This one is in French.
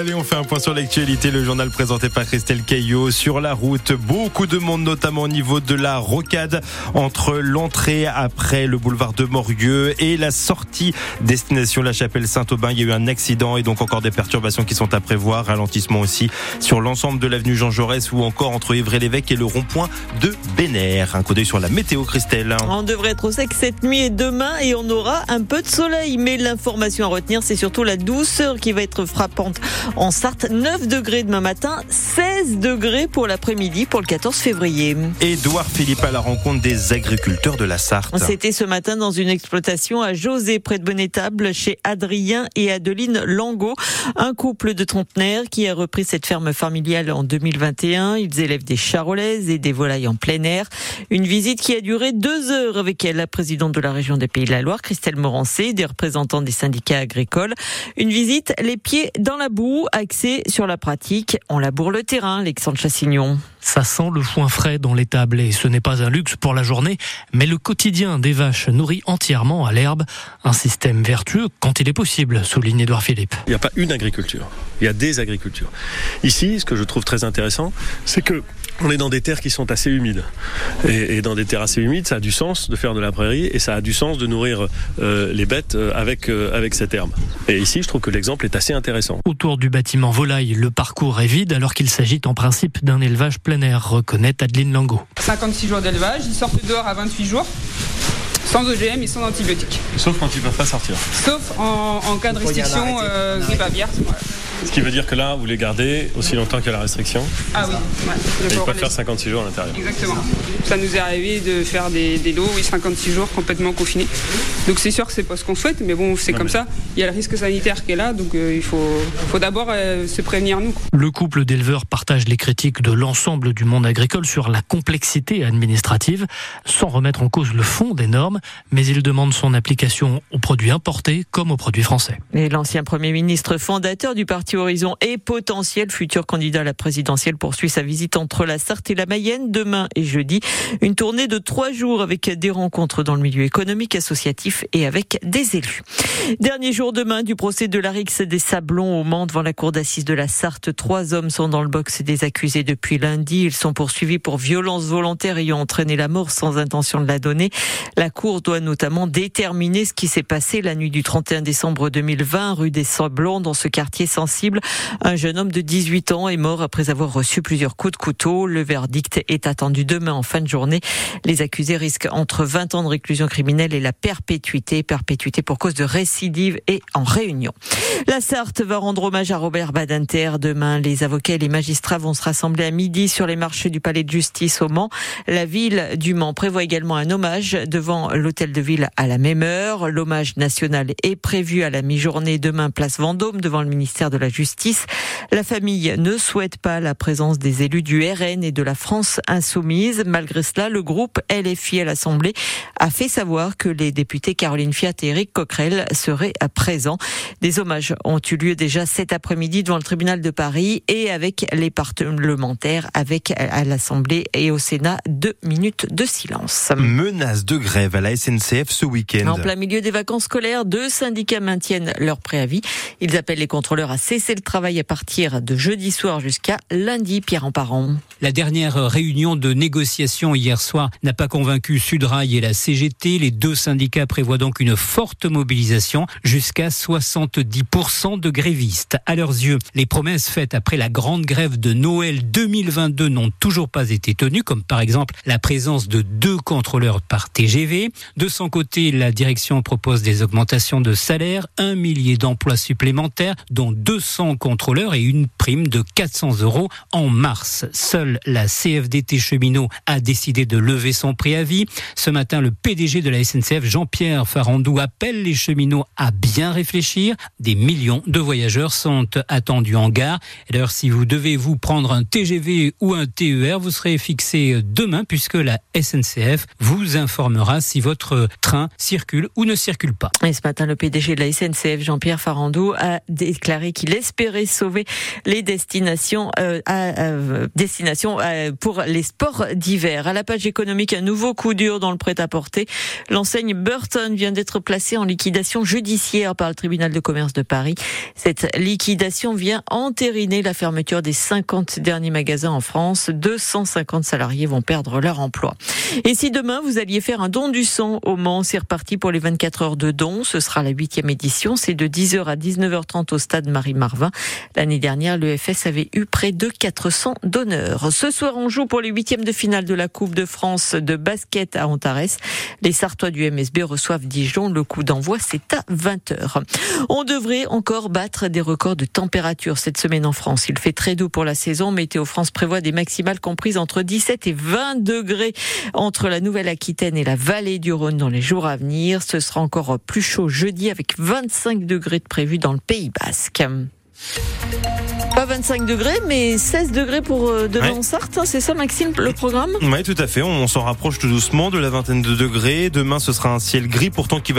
Allez, on fait un point sur l'actualité. Le journal présenté par Christelle Caillot sur la route. Beaucoup de monde, notamment au niveau de la rocade entre l'entrée après le boulevard de Morieux et la sortie destination La Chapelle Saint-Aubin. Il y a eu un accident et donc encore des perturbations qui sont à prévoir. Ralentissement aussi sur l'ensemble de l'avenue Jean Jaurès ou encore entre Ivry-l'Évêque et le rond-point de Bénère. Un coup d'œil sur la météo, Christelle. On devrait être au sec cette nuit et demain et on aura un peu de soleil. Mais l'information à retenir, c'est surtout la douceur qui va être frappante en Sarthe. 9 degrés demain matin, 16 degrés pour l'après-midi pour le 14 février. Édouard Philippe à la rencontre des agriculteurs de la Sarthe. C'était ce matin dans une exploitation à José, près de Bonnetable, chez Adrien et Adeline Langot, un couple de trentenaires qui a repris cette ferme familiale en 2021. Ils élèvent des charolaises et des volailles en plein air. Une visite qui a duré deux heures avec elle, la présidente de la région des Pays de la Loire, Christelle Morancé, des représentants des syndicats agricoles. Une visite, les pieds dans la boue, axée sur la pratique. On laboure le terrain, Alexandre Chassignon. Ça sent le foin frais dans l'étable et ce n'est pas un luxe pour la journée, mais le quotidien des vaches nourries entièrement à l'herbe. Un système vertueux quand il est possible, souligne Edouard Philippe. Il n'y a pas une agriculture, il y a des agricultures. Ici, ce que je trouve très intéressant, c'est que on est dans des terres qui sont assez humides. Et, et, dans des terres assez humides, ça a du sens de faire de la prairie et ça a du sens de nourrir euh, les bêtes avec, euh, avec cette herbe. Et ici, je trouve que l'exemple est assez intéressant. Autour du bâtiment volaille, le parcours est vide alors qu'il s'agit en principe d'un élevage plein air, reconnaît Adeline Lango. 56 jours d'élevage, ils sortent dehors à 28 jours sans OGM et sans antibiotiques. Sauf quand ils peuvent pas sortir. Sauf en, en cas de restriction euh, grippe aviaire. Ce qui veut dire que là, vous les gardez aussi longtemps qu'il y a la restriction. Ah oui. Ouais. Et ils peuvent faire 56 jours à l'intérieur. Exactement. Ça nous est arrivé de faire des, des lots, oui, 56 jours complètement confinés. Donc c'est sûr que c'est pas ce qu'on souhaite, mais bon, c'est comme mais... ça. Il y a le risque sanitaire qui est là, donc euh, il faut, faut d'abord euh, se prévenir nous. Le couple d'éleveurs partage les critiques de l'ensemble du monde agricole sur la complexité administrative, sans remettre en cause le fond des normes, mais il demande son application aux produits importés comme aux produits français. Et l'ancien Premier ministre fondateur du parti Horizon et potentiel futur candidat à la présidentielle poursuit sa visite entre la Sarthe et la Mayenne demain et jeudi. Une tournée de trois jours avec des rencontres dans le milieu économique, associatif et avec des élus. Dernier jour demain du procès de l'Arix des Sablons au Mans devant la cour d'assises de la Sarthe. Trois hommes sont dans le box des accusés depuis lundi. Ils sont poursuivis pour violence volontaire ayant entraîné la mort sans intention de la donner. La cour doit notamment déterminer ce qui s'est passé la nuit du 31 décembre 2020 rue des Sablons dans ce quartier sensible. Un jeune homme de 18 ans est mort après avoir reçu plusieurs coups de couteau. Le verdict est attendu demain en fin de journée. Les accusés risquent entre 20 ans de réclusion criminelle et la perpétuité, perpétuité pour cause de récidive et en réunion. La Sarthe va rendre hommage à Robert Badinter demain. Les avocats et les magistrats vont se rassembler à midi sur les marches du palais de justice au Mans. La ville du Mans prévoit également un hommage devant l'hôtel de ville à la même heure. L'hommage national est prévu à la mi-journée demain place Vendôme devant le ministère de la Justice. La famille ne souhaite pas la présence des élus du RN et de la France insoumise. Malgré cela, le groupe LFI à l'Assemblée a fait savoir que les députés Caroline Fiat et Eric Coquerel seraient présents. Des hommages ont eu lieu déjà cet après-midi devant le tribunal de Paris et avec les parlementaires, avec à l'Assemblée et au Sénat, deux minutes de silence. Menace de grève à la SNCF ce week-end. En plein milieu des vacances scolaires, deux syndicats maintiennent leur préavis. Ils appellent les contrôleurs à cesser le travail à partir de jeudi soir jusqu'à lundi, Pierre en parent. La dernière réunion de négociation hier soir n'a pas convaincu Sudrail et la CGT. Les deux syndicats prévoient donc une forte mobilisation jusqu'à 70% de grévistes. À leurs yeux, les promesses faites après la grande grève de Noël 2022 n'ont toujours pas été tenues, comme par exemple la présence de deux contrôleurs par TGV. De son côté, la direction propose des augmentations de salaire, un millier d'emplois supplémentaires, dont 200 contrôleurs et une prime de 400 euros en mars. Seule la CFDT cheminot a décidé de lever son préavis. Ce matin, le PDG de la SNCF, Jean-Pierre Farandou, appelle les cheminots à bien réfléchir. Des millions de voyageurs sont attendus en gare. D'ailleurs, si vous devez vous prendre un TGV ou un TER, vous serez fixé demain puisque la SNCF vous informera si votre train circule ou ne circule pas. Et ce matin, le PDG de la SNCF, Jean-Pierre Farandou, a déclaré qu'il d'espérer sauver les destinations, euh, à, destinations pour les sports d'hiver. À la page économique, un nouveau coup dur dans le prêt-à-porter. L'enseigne Burton vient d'être placée en liquidation judiciaire par le tribunal de commerce de Paris. Cette liquidation vient entériner la fermeture des 50 derniers magasins en France. 250 salariés vont perdre leur emploi. Et si demain vous alliez faire un don du sang au Mans, c'est reparti pour les 24 heures de don. Ce sera la huitième édition. C'est de 10h à 19h30 au stade L'année dernière, l'EFS avait eu près de 400 donneurs. Ce soir, on joue pour les huitièmes de finale de la Coupe de France de basket à Antares. Les Sartois du MSB reçoivent Dijon. Le coup d'envoi, c'est à 20h. On devrait encore battre des records de température cette semaine en France. Il fait très doux pour la saison. Météo France prévoit des maximales comprises entre 17 et 20 degrés entre la Nouvelle-Aquitaine et la vallée du Rhône dans les jours à venir. Ce sera encore plus chaud jeudi avec 25 degrés de prévu dans le Pays Basque. Pas 25 degrés, mais 16 degrés pour euh, demain en Sarthe. Hein, c'est ça, Maxime, le programme? Oui, tout à fait. On s'en rapproche tout doucement de la vingtaine de degrés. Demain, ce sera un ciel gris, pourtant qui va